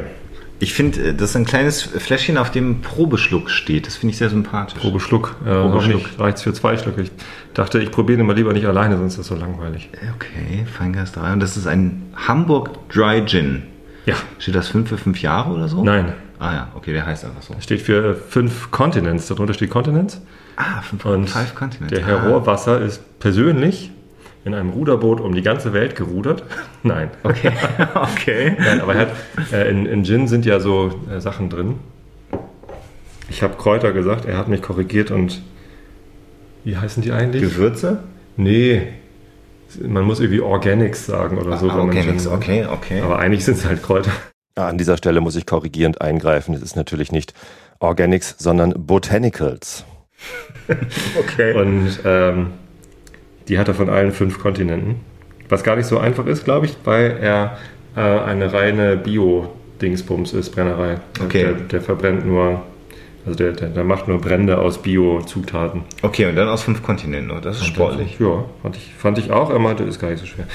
Ich finde, das ist ein kleines Fläschchen, auf dem Probeschluck steht. Das finde ich sehr sympathisch. Probeschluck. Äh, Probeschluck. Reicht's für zwei Schlücke. Ich dachte, ich probiere den mal lieber nicht alleine, sonst ist das so langweilig. Okay, Feingeisterei. Und das ist ein Hamburg Dry Gin. Ja. Steht das 5 für 5 Jahre oder so? Nein. Ah ja, okay, der heißt einfach so. Steht für äh, fünf Continents. Darunter steht Continents. Ah, 5 Und Five Continents. der Herr ah, Rohrwasser ist persönlich in einem Ruderboot um die ganze Welt gerudert. [LAUGHS] Nein. Okay, [LAUGHS] okay. Nein, aber er hat, äh, in, in Gin sind ja so äh, Sachen drin. Ich habe Kräuter gesagt, er hat mich korrigiert und wie heißen die eigentlich? Gewürze? Nee, man muss irgendwie Organics sagen oder so. ah, wenn man Organics, Gin- okay, okay. Aber eigentlich sind es halt Kräuter. An dieser Stelle muss ich korrigierend eingreifen. Es ist natürlich nicht Organics, sondern Botanicals. [LAUGHS] okay. Und ähm, die hat er von allen fünf Kontinenten. Was gar nicht so einfach ist, glaube ich, weil er äh, eine reine Bio-Dingsbums ist, Brennerei. Okay. Der, der verbrennt nur, also der, der, der macht nur Brände aus Bio-Zutaten. okay, und dann aus fünf Kontinenten. Oh, das ist sportlich. Ja, fand ich, fand ich auch. Er meinte, ist gar nicht so schwer.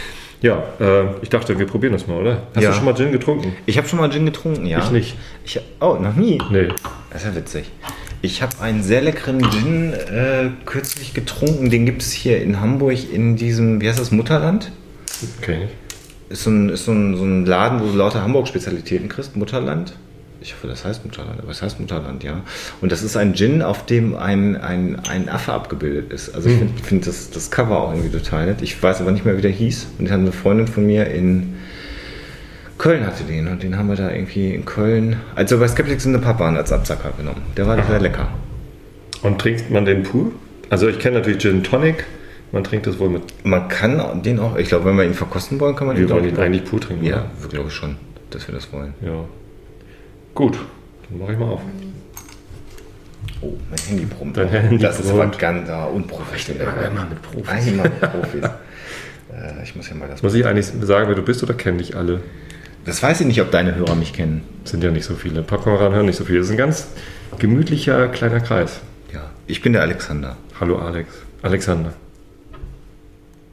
Ja, äh, ich dachte, wir probieren das mal, oder? Hast Ja. du schon mal Gin getrunken? Ich habe schon mal Gin getrunken, ja. Ich nicht. Ich, oh, noch nie. Nee. Das ist ja witzig. Ich habe einen sehr leckeren Gin äh, kürzlich getrunken. Den gibt es hier in Hamburg in diesem, wie heißt das, Mutterland? Okay. Ist so ein, ist so ein, so ein Laden, wo du lauter Hamburg-Spezialitäten kriegst. Mutterland. Ich hoffe, das heißt Mutterland, aber es heißt Mutterland, ja. Und das ist ein Gin, auf dem ein, ein, ein Affe abgebildet ist. Also ich finde find das, das Cover auch irgendwie total nett. Ich weiß aber nicht mehr, wie der hieß. Und die hat eine Freundin von mir in Köln hatte den. Und den haben wir da irgendwie in Köln, also bei Skeptics in the Pub waren, als Absacker genommen. Der war sehr lecker. Und trinkt man den pur? Also ich kenne natürlich Gin Tonic. Man trinkt das wohl mit. Man kann den auch, ich glaube, wenn wir ihn verkosten wollen, kann man Wir den wollen glaub ihn ich, eigentlich pur trinken. Ja, wir glaube ich schon, dass wir das wollen. Ja. Gut, dann mache ich mal auf. Oh, mein Handy brummt. Dein Handy das ist brummt. aber ganz ah, unprofessionell. Immer mit Profis. Einmal mit Profis. [LAUGHS] äh, ich muss ja mal das. Muss ich eigentlich sagen, wer du bist oder kennen dich alle? Das weiß ich nicht, ob deine Hörer mich kennen. Sind ja nicht so viele. Popcorn hören nicht so viele. Das ist ein ganz gemütlicher kleiner Kreis. Ja, ich bin der Alexander. Hallo Alex. Alexander.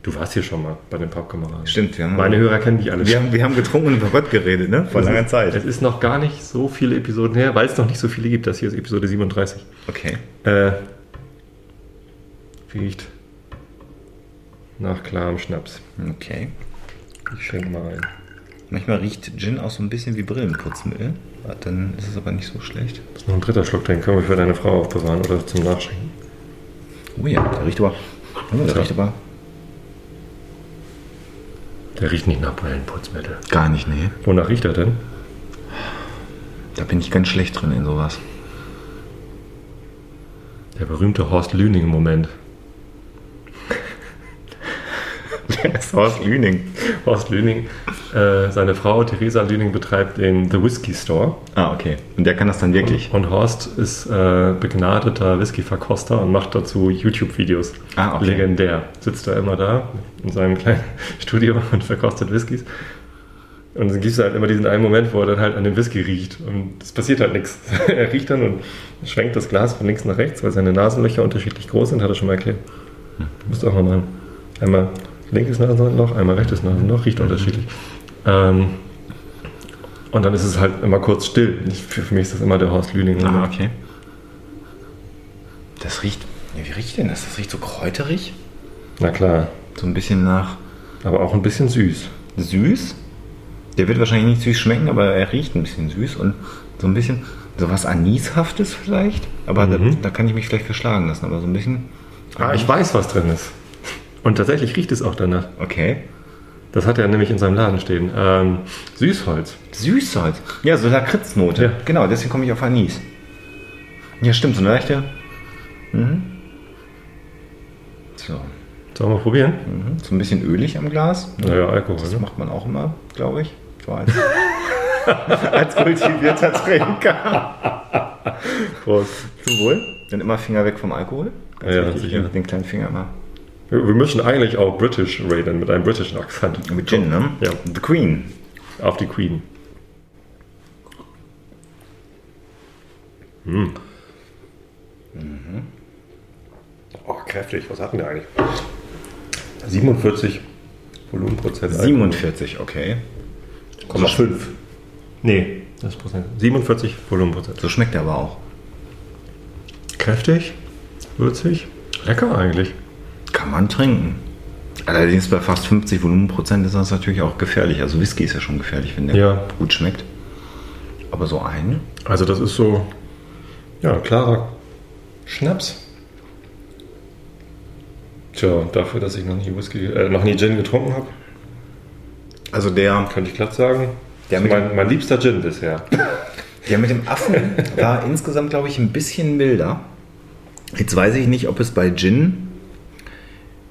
Du warst hier schon mal bei den Pappkameraden. Stimmt, wir haben, Meine Hörer kennen dich alle wir haben, wir haben getrunken und über Gott geredet, ne? Vor langer Zeit. Es ist noch gar nicht so viele Episoden her, weil es noch nicht so viele gibt. Das hier ist Episode 37. Okay. Äh, riecht nach klarem Schnaps. Okay. Ich schenke mal ein. Manchmal riecht Gin auch so ein bisschen wie Brillenputzmittel. Dann ist es aber nicht so schlecht. Das ist noch ein dritter Schluck, den können wir für deine Frau aufbewahren oder zum Nachschenken. Oh ja, der riecht aber. Oh, der Ja. riecht aber Der riecht nicht nach Brillenputzmittel. gar nicht, nee. Wonach riecht er denn? Da bin ich ganz schlecht drin in sowas. Der berühmte Horst Lüning-Moment. Der [LAUGHS] ist Horst Lüning. Horst Lüning, äh, seine Frau Theresa Lüning betreibt den The Whisky Store. Ah, okay. Und der kann das dann wirklich. Und Horst ist äh, begnadeter Whisky-Verkoster und macht dazu YouTube-Videos. Ah, okay. Legendär. Sitzt da immer da in seinem kleinen [LAUGHS] Studio und verkostet Whiskys. Und dann gibt es halt immer diesen einen Moment, wo er dann halt an dem Whisky riecht. Und es passiert halt nichts. [LAUGHS] er riecht dann und schwenkt das Glas von links nach rechts, weil seine Nasenlöcher unterschiedlich groß sind, hat er schon mal erklärt. Musst du auch mal machen. Einmal linkes Nasenloch, einmal rechtes Nasenloch, riecht unterschiedlich. Ähm, und dann ist es halt immer kurz still. Ich, für, für mich ist das immer der Horst Lüning. Ah, okay. Das riecht. Wie riecht denn das? Das riecht so kräuterig. Na klar, So ein bisschen nach aber auch ein bisschen süß. süß. Der wird wahrscheinlich nicht süß schmecken, aber er riecht ein bisschen süß und so ein bisschen so was Anishaftes vielleicht. Aber Mhm. da, da kann ich mich vielleicht verschlagen lassen, aber so ein bisschen. Ah, ich weiß, was drin ist. Und tatsächlich riecht es auch danach. Okay. Das hat er nämlich in seinem Laden stehen. Ähm, Süßholz. Süßholz. Ja, so Lakritznote. Ja. Genau, deswegen komme ich auf Anis. Ja, stimmt, so eine leichte. Mhm. So. Sollen wir probieren? Mhm. So ein bisschen ölig am Glas. Naja, Alkohol. Das Ne? macht man auch immer, glaube ich. So als, [LAUGHS] als kultivierter Trinker. Prost. Zum Wohl. Dann immer Finger weg vom Alkohol. Ganz Ja, wichtig, sicher. Den kleinen Finger immer. Wir, wir müssen eigentlich auch British raten, mit einem britischen Akzent. Mit Gin, ne? Ja. The Queen. Auf die Queen. Hm. Oh, kräftig. Was hatten wir eigentlich? 47 Volumenprozent. Alkohol. 47, okay. 0,5. Nee, das ist Prozent. 47 Volumenprozent. So schmeckt er aber auch. Kräftig, würzig, lecker eigentlich. Kann man trinken. Allerdings bei fast 50 Volumenprozent ist das natürlich auch gefährlich. Also Whisky ist ja schon gefährlich, wenn der Ja. gut schmeckt. Aber so ein. Also das ist so, ja, klarer Schnaps. Tja, dafür, dass ich noch nie Whisky, äh, noch nie Gin getrunken habe, Also der, könnte ich glatt sagen, Der mit- mein, mein liebster Gin bisher. der mit dem Affen [LAUGHS] war insgesamt, glaube ich, ein bisschen milder. Jetzt weiß ich nicht, ob es bei Gin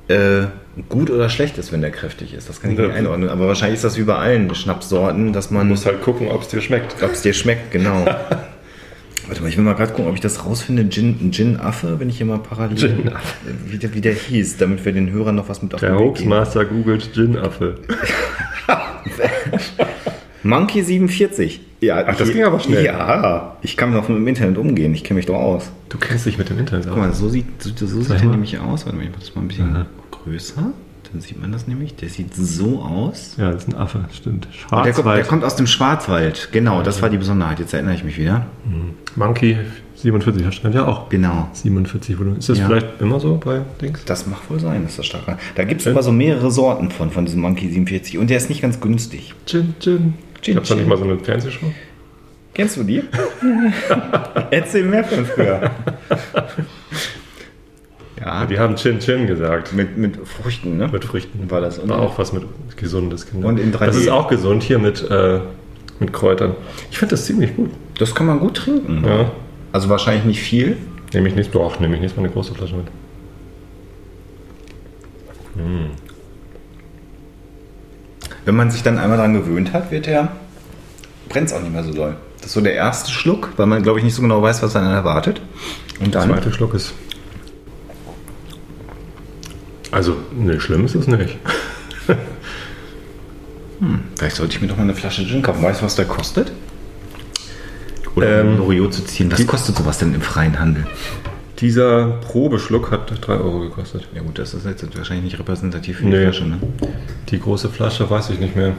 äh, gut oder schlecht ist, wenn der kräftig ist. Das kann ich Ja. nicht einordnen. Aber wahrscheinlich ist das wie bei allen Schnapssorten, dass man Man muss halt gucken, ob es dir schmeckt. Ob es dir schmeckt, genau. [LAUGHS] Warte mal, ich will mal gerade gucken, ob ich das rausfinde. Gin, Gin Affe, wenn ich hier mal parallel. Gin Wie, der, wie der hieß, damit wir den Hörern noch was mit auf Der den. Hoaxmaster googelt Gin-Affe. [LAUGHS] Monkey 47. Ja, Ach, das ich- ging aber schnell. Ja, ich kann noch mit dem Internet umgehen. Ich kenne mich doch aus. Du kennst dich mit dem Internet Guck aus. mal, so sieht, so, so sieht mal. nämlich aus. Warte mal, ich mach das mal ein bisschen Aha. Größer. Dann sieht man das nämlich. Der sieht so aus. Ja, das ist ein Affe, stimmt. Und der, kommt, der Schwarzwald. kommt aus dem Schwarzwald. Genau, das war die Besonderheit. Jetzt erinnere ich mich wieder. Monkey 47, das stand ja auch. Genau. 47 Volumen. Ist das Ja. vielleicht immer so bei Dings? Das mag wohl sein, dass das stark war. Da gibt es aber so mehrere Sorten von, von diesem Monkey 47 und der ist nicht ganz günstig. Gin, Gin. Gin, Ich noch Gin. nicht mal so eine Fernsehshow. Kennst du die? [LAUGHS] Erzähl mehr von früher. [LAUGHS] ja, Die haben Chin Chin gesagt. mit, mit Früchten, ne? Mit Früchten. War das, und- War auch was mit Gesundes. Genau. Und in 3D. Das ist auch gesund hier mit, äh, mit Kräutern. Ich finde das ziemlich gut. Das kann man gut trinken. Ja. Also wahrscheinlich nicht viel. Nehme ich nicht, doch, nehme ich nicht mal eine große Flasche mit. Wenn man sich dann einmal daran gewöhnt hat, wird der brennt es auch nicht mehr so doll. Das ist so der erste Schluck, weil man, glaube ich, nicht so genau weiß, was einen erwartet. Und Der dann zweite Schluck ist. Also, ne, schlimm ist es nicht. Vielleicht sollte ich mir doch mal eine Flasche Gin kaufen. Weißt du, was der kostet? Oder Ähm, um Loriot zu ziehen. Was kostet sowas denn im freien Handel? Dieser Probeschluck hat 3 Euro gekostet. Ja gut, das ist jetzt wahrscheinlich nicht repräsentativ für die Nee. Flasche, ne? Die große Flasche weiß ich nicht mehr.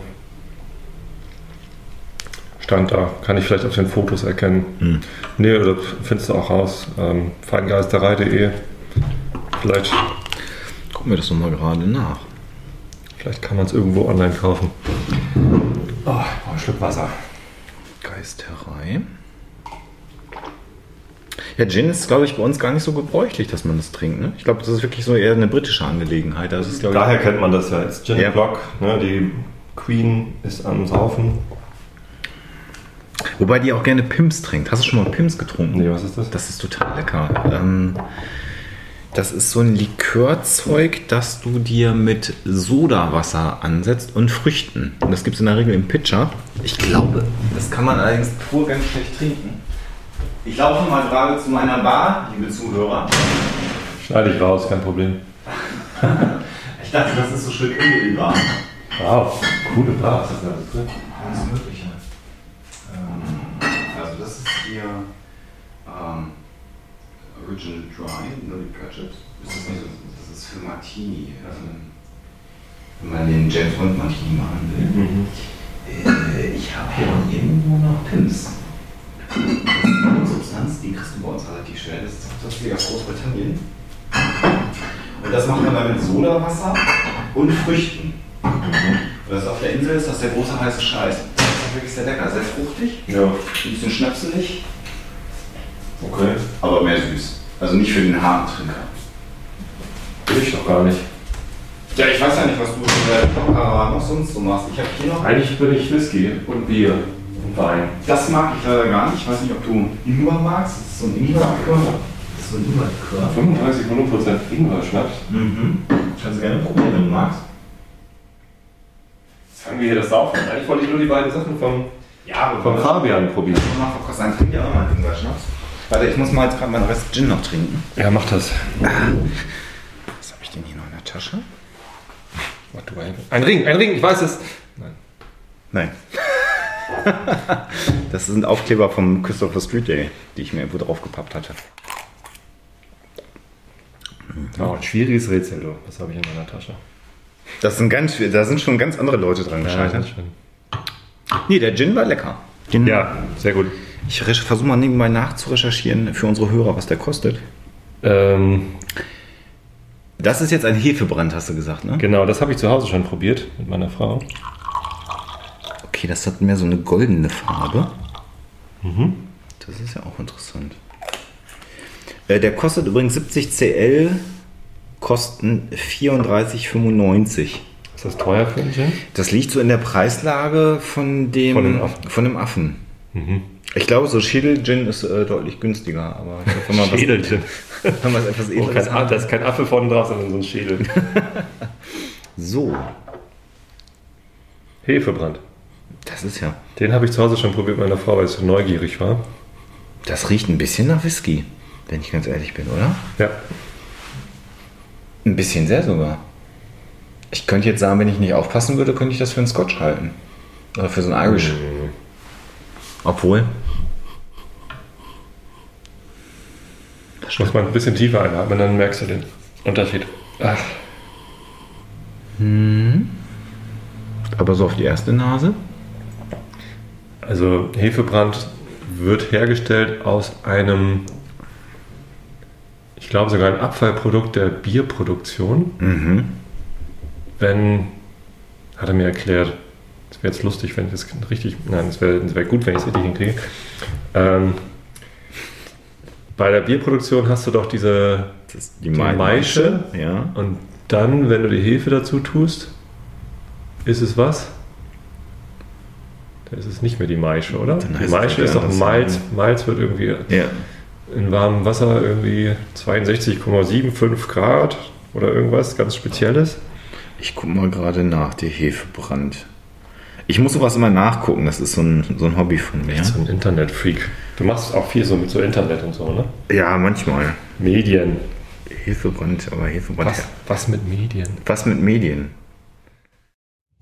Stand da. Kann ich vielleicht auf den Fotos erkennen. Hm. Nee, oder findest du auch raus. Ähm, feingeisterei.de. Vielleicht, Gucken wir das nochmal gerade nach. vielleicht kann man es irgendwo online kaufen. Oh, brauche ein Stück Wasser. Geisterei. Ja, Gin ist, glaube ich, bei uns gar nicht so gebräuchlich, dass man das trinkt. Ne? Ich glaube, das ist wirklich so eher eine britische Angelegenheit. Das ist, glaube ich, Daher kennt man das ja als Gin Ja. Block. Ne? Die Queen ist am Saufen. Wobei die auch gerne Pimps trinkt. Hast du schon mal Pimps getrunken? Nee, was ist das? Das ist total lecker. Ähm, das ist so ein Likörzeug, das du dir mit Sodawasser ansetzt und Früchten. Und das gibt es in der Regel im Pitcher. Ich glaube, das kann man allerdings pur ganz schlecht trinken. Ich laufe mal gerade zu meiner Bar, liebe Zuhörer. Schneide ich raus, kein Problem. [LAUGHS] Ich dachte, das ist so schön unüber. Wow, coole Bar. Was ist da alles drin? Alles Mögliche. Also das ist hier ähm, Original Dry, Purchase. Das ist, nicht so, das ist für Martini. Also, wenn man den James Bond Martini machen will. Mhm. Äh, ich habe hier irgendwo noch Pimps. Das ist eine Substanz, die kriegst du bei uns relativ schnell. Das ist tatsächlich aus Großbritannien. Und das macht man dann mit Sodawasser und Früchten. Und das auf der Insel ist das der große heiße Scheiß. Das ist wirklich sehr lecker, sehr fruchtig, Ja, ein bisschen schnapselig, okay. aber mehr süß. Also nicht für den harten Trinker. Will ich doch gar nicht. Ja, ich weiß ja nicht, was du in der Kamera noch sonst so machst. Ich habe hier noch. Eigentlich bin ich Whisky und Bier und Wein. Das mag ich leider gar nicht. Ich weiß nicht, ob du Ingwer magst. Das ist so ein Ingwer-Likör. Das ist so ein Ingwer-Likör. 35 Prozent Ingwer-Schnaps. Mhm. Kannst du gerne probieren, wenn du magst. Jetzt fangen wir hier das Saufen an. Eigentlich wollte ich nur die beiden Sachen vom, Ja, vom Fabian probieren. Nach Verkost ein trinkt ja auch mal einen Ingwer-Schnaps. Warte, ich muss mal jetzt gerade meinen Rest Gin noch trinken. Ja, mach das. Was habe ich denn hier noch in der Tasche? What do I? Ein Ring, ein Ring, ich weiß es. Nein. Nein. [LAUGHS] das sind Aufkleber vom Christopher Street Day, die ich mir irgendwo draufgepappt hatte. Oh, ein schwieriges Rätsel, du. Was habe ich in meiner Tasche? Das sind ganz, da sind schon ganz andere Leute dran gescheitert. schön. nee, der Gin war lecker. Den, Ja, sehr gut. Ich versuche mal nebenbei nachzurecherchieren für unsere Hörer, was der kostet. Ähm, Das ist jetzt ein Hefebrand, hast du gesagt, ne? genau, das habe ich zu Hause schon probiert mit meiner Frau. Okay, das hat mehr so eine goldene Farbe. Das ist ja auch interessant. Äh, der kostet übrigens 70 CL, kosten 34,95. Ist das teuer für einen Gin? Das liegt so in der Preislage von dem, Von dem Affen. Von dem Affen. Ich glaube, so Schädel-Gin ist äh, deutlich günstiger, aber wenn man was, Schädelgin. [LAUGHS] wenn man was etwas Oh, kein, hat. da ist kein Affe vorne drauf, sondern so ein Schädel. [LAUGHS] So, Hefebrand. das ist ja. Den habe ich zu Hause schon probiert mit meiner Frau, weil ich so neugierig war. Das riecht ein bisschen nach Whisky, wenn ich ganz ehrlich bin, oder? Ja. Ein bisschen sehr sogar. Ich könnte jetzt sagen, wenn ich nicht aufpassen würde, könnte ich das für einen Scotch halten. Oder für so einen Irish. Obwohl. Muss man ein bisschen tiefer einatmen, dann merkst du den Unterschied. Ach, Aber so auf die erste Nase. also Hefebrand wird hergestellt aus einem, ich glaube sogar ein Abfallprodukt der Bierproduktion. Mhm. Wenn, hat er mir erklärt, es wäre jetzt lustig, wenn ich das richtig, nein, es wäre wär gut, wenn ich es richtig hinkriege. Ähm, bei der Bierproduktion hast du doch diese die, Die Mai- Maische. Ja. Und dann, wenn du die Hefe dazu tust, ist es was? Da ist es nicht mehr die Maische, oder? Die Maische ist doch Malz. Malz wird irgendwie Ja. in warmem Wasser irgendwie 62,75 Grad oder irgendwas ganz Spezielles. Ich gucke mal gerade nach, der Hefebrand. Ich muss sowas immer nachgucken, das ist so ein, so ein Hobby von mir. So ein Internetfreak. Du machst auch viel so mit so Internet und so, ne? Ja, manchmal. Medien. Hefebrand, aber Hefebrand. Was, was mit Medien? Was mit Medien?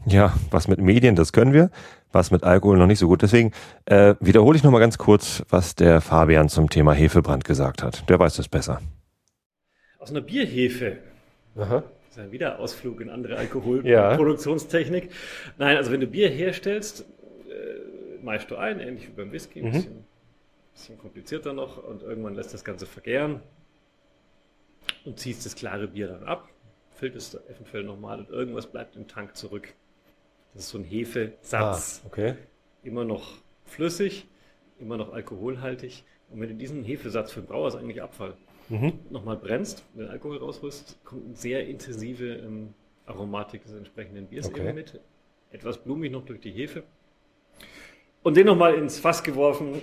Ja, was mit Medien, das können wir, was mit Alkohol noch nicht so gut. Deswegen äh, wiederhole ich nochmal ganz kurz, was der Fabian zum Thema Hefebrand gesagt hat. Der weiß das besser. Aus einer Bierhefe. Aha. Das ist ein Wiederausflug in andere Alkoholproduktionstechnik. Nein, also wenn du Bier herstellst, äh, meißt du ein, ähnlich wie beim Whisky, ein Mhm. bisschen, bisschen komplizierter noch und irgendwann lässt das Ganze vergären und ziehst das klare Bier dann ab, filterst du eventuell nochmal und irgendwas bleibt im Tank zurück. Das ist so ein Hefesatz. Ah, okay. immer noch flüssig, immer noch alkoholhaltig. Und wenn du diesen Hefesatz für den Brauer ist eigentlich Abfall, Mhm. nochmal brennst, den Alkohol rausholst, kommt eine sehr intensive ähm, Aromatik des entsprechenden Biers Okay. eben mit. Etwas blumig noch durch die Hefe. Und den nochmal ins Fass geworfen,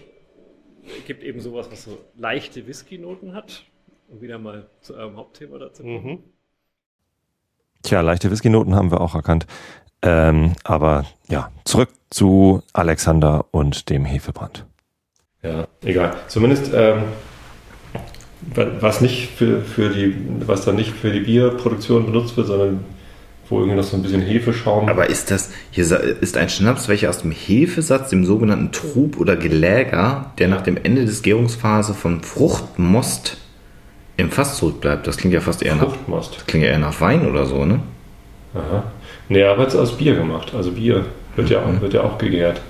gibt eben sowas, was so leichte Whisky-Noten hat. Um wieder mal zu eurem Hauptthema dazu kommen. Mhm. Tja, leichte Whisky-Noten haben wir auch erkannt. Ähm, aber ja, zurück zu Alexander und dem Hefebrand. Ja, egal. Zumindest ähm, was nicht für, für die, was dann nicht für die Bierproduktion benutzt wird, sondern wo irgendwie noch so ein bisschen Hefeschaum. Aber ist das, hier ist ein Schnaps, welcher aus dem Hefesatz, dem sogenannten Trub oder Geläger, der nach dem Ende des Gärungsphase von Fruchtmost im Fass zurückbleibt. Das klingt ja fast eher nach, Fruchtmost. das klingt ja eher nach Wein oder so, ne? Aha. Nee, aber jetzt aus Bier gemacht. Also Bier wird ja, Mhm. auch, wird ja auch gegärt.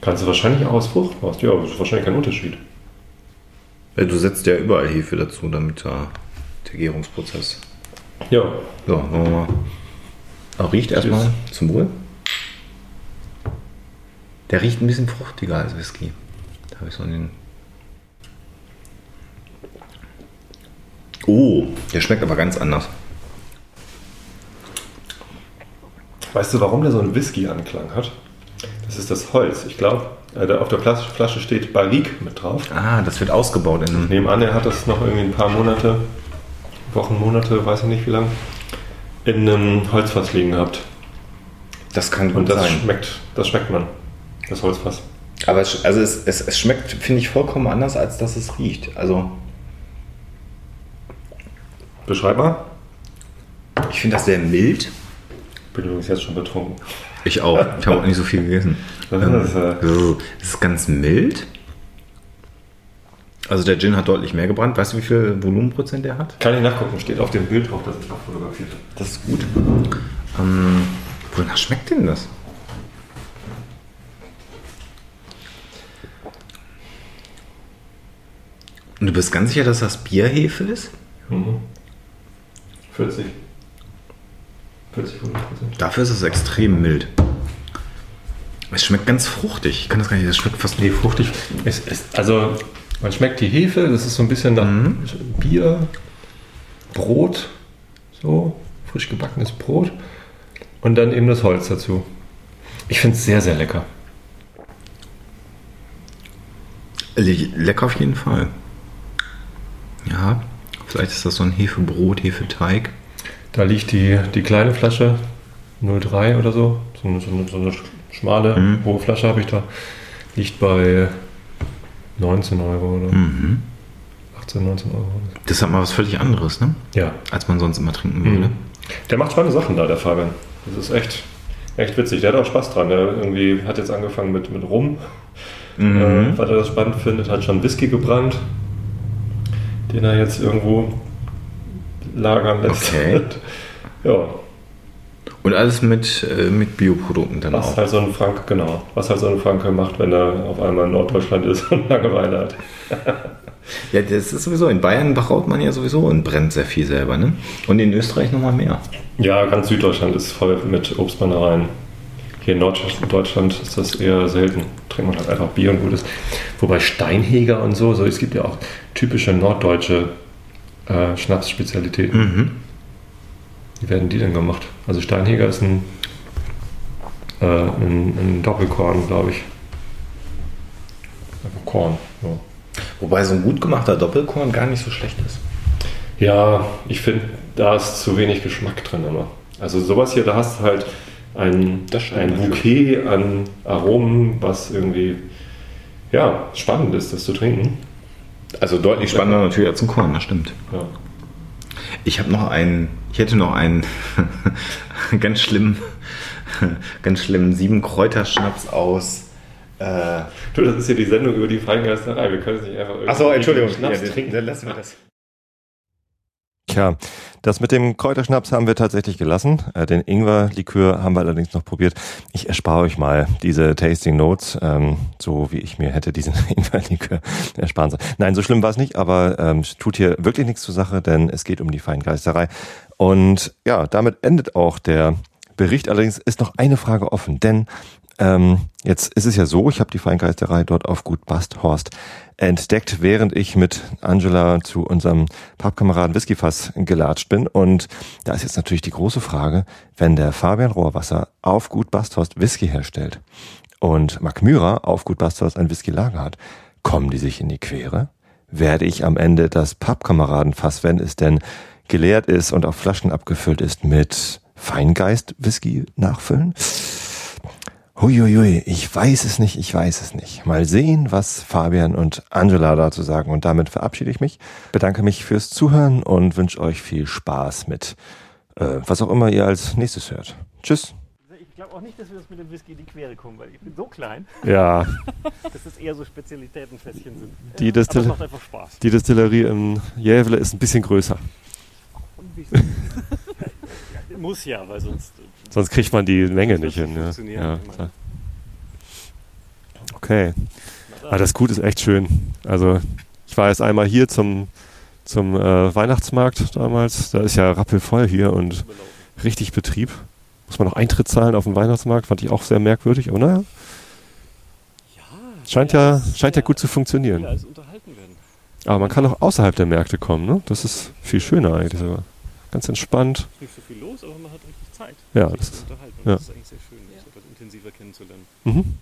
Kannst du wahrscheinlich auch aus Fruchtmost. Ja, ist wahrscheinlich kein Unterschied. Ja, Du setzt ja überall Hefe dazu, damit da der Gärungsprozess. Ja, So, wollen wir mal. Auch riecht erstmal zum Wohl. Der riecht ein bisschen fruchtiger als Whisky. Da habe ich so den. Oh, der schmeckt aber ganz anders. Weißt du, warum der so einen Whisky-Anklang hat? Das ist das Holz. Ich glaube, äh, auf der Flasche steht Barrique mit drauf. Ah, das wird ausgebaut in einem. Nebenan, er hat das noch irgendwie ein paar Monate, Wochen, Monate, weiß ich nicht wie lang, in einem Holzfass liegen gehabt. Das kann gut Und das sein. schmeckt, das schmeckt man, das Holzfass. Aber es, also es, es, es schmeckt, finde ich, vollkommen anders, als dass es riecht. Also Beschreib mal. ich finde das sehr mild. Bin übrigens jetzt schon betrunken. Ich auch. Ich habe auch nicht so viel gegessen. Das ist, So, es ist ganz mild. Also der Gin hat deutlich mehr gebrannt. Weißt du, wie viel Volumenprozent der hat? Kann ich nachgucken, steht auf dem Bild drauf, das ich auch fotografiert habe. Das ist gut. Ähm, wonach schmeckt denn das? Und du bist ganz sicher, dass das Bierhefe ist? 40. 40 Prozent. Dafür ist es extrem mild. Es schmeckt ganz fruchtig. Ich kann das gar nicht, das schmeckt fast Nee, fruchtig. Es ist, also, man schmeckt die Hefe, das ist so ein bisschen nach Bier, Brot, so, frisch gebackenes Brot. Und dann eben das Holz dazu. Ich finde es sehr, sehr lecker. Le lecker auf jeden Fall. Ja, vielleicht ist das so ein Hefebrot, Hefeteig. Da liegt die, die kleine Flasche 03 oder so. So eine, so eine, so eine schmale, Mhm. hohe Flasche habe ich da. Liegt bei 19 Euro oder Mhm. 18, 19 Euro. Das hat mal was völlig anderes, ne? Ja. Als man sonst immer trinken würde. Mhm. Der macht spannende Sachen da, der Fabian. Das ist echt, echt witzig. Der hat auch Spaß dran. Der irgendwie hat jetzt angefangen mit, mit Rum, Mhm. äh, weil er das spannend findet. Hat schon Whisky gebrannt, den er jetzt irgendwo lagern lässt. Okay. [LAUGHS] ja, Und alles mit, äh, mit Bioprodukten dann was auch. halt so ein Frank, genau, was halt so ein Franke macht, wenn er auf einmal in Norddeutschland ist und [LAUGHS] Langeweile hat. [LAUGHS] Ja, das ist sowieso, in Bayern braut man ja sowieso und brennt sehr viel selber, ne? Und in Österreich nochmal mehr. Ja, ganz Süddeutschland ist voll mit Obstbrennereien. Hier in Norddeutschland ist das eher selten. Trinkt man halt einfach Bier und gutes. Wobei Steinheger und so, so es gibt ja auch typische norddeutsche äh, Schnapsspezialitäten. Mhm. Wie werden die denn gemacht? Also Steinheger ist ein, äh, ein, ein Doppelkorn, glaube ich. Einfach Korn. Ja. Wobei so ein gut gemachter Doppelkorn gar nicht so schlecht ist. Ja, ich finde, da ist zu wenig Geschmack drin immer. Also sowas hier, da hast du halt ein, ein. Bouquet an Aromen, was irgendwie ja, spannend ist, das zu trinken. Also deutlich spannender natürlich als ein Korn, das stimmt. Ja. Ich habe noch einen, ich hätte noch einen [LAUGHS] ganz schlimmen [LAUGHS] ganz schlimmen sieben Kräuterschnaps aus. Äh, Du, das ist ja die Sendung über die Feingeisterei. Wir können es nicht einfach irgendwie Achso, Entschuldigung. Schnaps Ja, trinken. Dann lassen wir das. Tja, das mit dem Kräuterschnaps haben wir tatsächlich gelassen. Äh, Den Ingwer-Likör haben wir allerdings noch probiert. Ich erspare euch mal diese Tasting Notes, ähm, so wie ich mir hätte diesen [LAUGHS] Ingwer-Likör ersparen sollen. Nein, so schlimm war es nicht, aber ähm, es tut hier wirklich nichts zur Sache, denn es geht um die Feingeisterei. Und ja, damit endet auch der Bericht. Allerdings ist noch eine Frage offen, denn ähm, jetzt ist es ja so, ich habe die Feingeisterei dort auf Gut Basthorst entdeckt, während ich mit Angela zu unserem Pappkameraden Whiskyfass gelatscht bin. Und da ist jetzt natürlich die große Frage, wenn der Fabian Rohrwasser auf Gut Basthorst Whisky herstellt und Mark Myra auf Gut Basthorst ein Whisky-Lager hat, kommen die sich in die Quere? Werde ich am Ende das Pappkameradenfass, wenn es denn geleert ist und auf Flaschen abgefüllt ist, mit Feingeist-Whisky nachfüllen? Huiuiui, ich weiß es nicht, ich weiß es nicht. Mal sehen, was Fabian und Angela dazu sagen. Und damit verabschiede ich mich, bedanke mich fürs Zuhören und wünsche euch viel Spaß mit, äh, was auch immer ihr als nächstes hört. Tschüss. Ich glaube auch nicht, dass wir uns mit dem Whisky in die Quere kommen, weil ich bin so klein, Ja, [LAUGHS] dass es eher so Spezialitätenfässchen sind. Die Aber Destil- es macht einfach Spaß. die Destillerie in Jävle ist ein bisschen größer. [LAUGHS] Muss ja, weil sonst Sonst kriegt man die Menge nicht hin. Ja. funktionieren, Ja, klar. Okay. Aber das Gut ist echt schön. Also ich war jetzt einmal hier zum, zum äh, Weihnachtsmarkt damals. Da ist ja rappelvoll hier und richtig Betrieb. Muss man noch Eintritt zahlen auf den Weihnachtsmarkt, fand ich auch sehr merkwürdig, aber naja, scheint ja, scheint ja gut zu funktionieren. als unterhalten werden. Aber man kann auch außerhalb der Märkte kommen, ne? Das ist viel schöner eigentlich sogar. Ganz entspannt. Nicht so viel los, aber man hat richtig Zeit. Ja, sich das zu ist- unterhalten. ja. Das ist eigentlich sehr schön, das etwas intensiver kennenzulernen. Mhm.